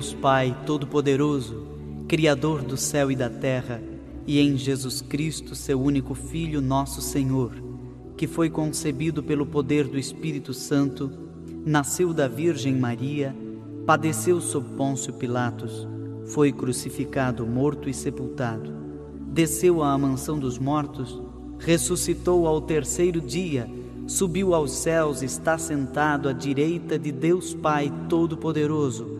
Deus Pai Todo-Poderoso, Criador do céu e da terra, e em Jesus Cristo, seu único Filho, nosso Senhor, que foi concebido pelo poder do Espírito Santo, nasceu da Virgem Maria, padeceu sob Pôncio Pilatos, foi crucificado, morto e sepultado, desceu à mansão dos mortos, ressuscitou ao terceiro dia, subiu aos céus, está sentado à direita de Deus Pai Todo-Poderoso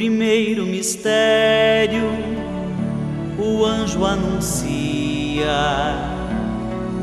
Primeiro mistério, o anjo anuncia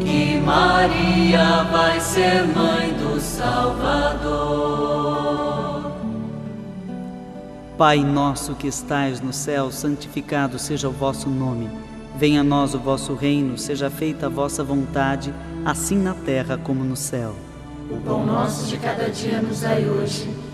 que Maria vai ser mãe do Salvador. Pai nosso que estais no céu, santificado seja o vosso nome. Venha a nós o vosso reino, seja feita a vossa vontade, assim na terra como no céu. O pão nosso de cada dia nos dai hoje.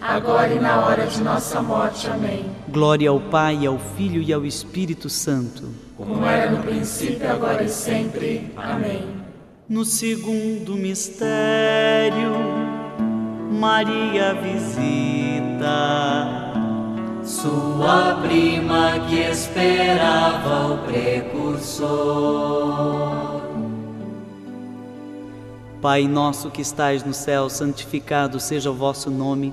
agora e na hora de nossa morte. Amém. Glória ao Pai, ao Filho e ao Espírito Santo. Como era no princípio, agora e sempre. Amém. No segundo mistério, Maria visita sua prima que esperava o precursor. Pai nosso que estais no céu, santificado seja o vosso nome.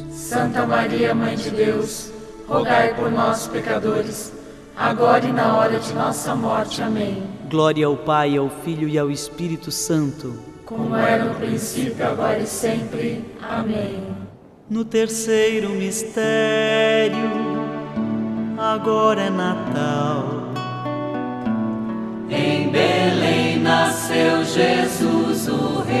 Santa Maria, Mãe de Deus, rogai por nós, pecadores, agora e na hora de nossa morte. Amém. Glória ao Pai, ao Filho e ao Espírito Santo. Como era no princípio, agora e sempre. Amém. No terceiro mistério, agora é Natal. Em Belém nasceu Jesus, o Redentor.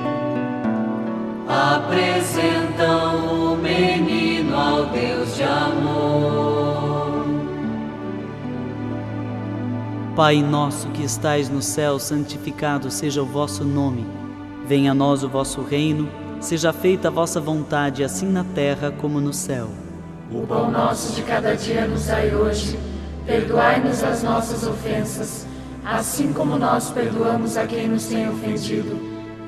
Apresentam o menino ao Deus de amor. Pai nosso que estais no céu, santificado seja o vosso nome. Venha a nós o vosso reino, seja feita a vossa vontade, assim na terra como no céu. O pão nosso de cada dia nos dai hoje. Perdoai-nos as nossas ofensas, assim como nós perdoamos a quem nos tem ofendido.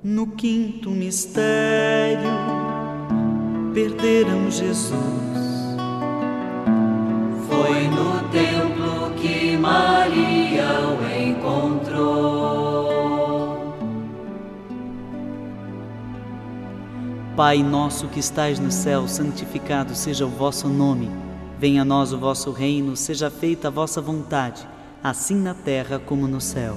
No quinto mistério, perderam Jesus. Foi no templo que Maria o encontrou. Pai nosso que estais no céu, santificado seja o vosso nome. Venha a nós o vosso reino, seja feita a vossa vontade, assim na terra como no céu.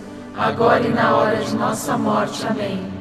agora e na hora de nossa morte. Amém.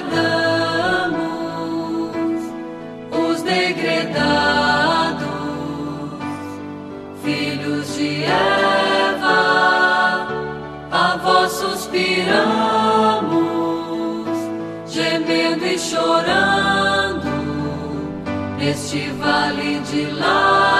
Vós bradamos, os degredados filhos de Eva, a vós suspiramos, gemendo e chorando, neste vale de lágrimas.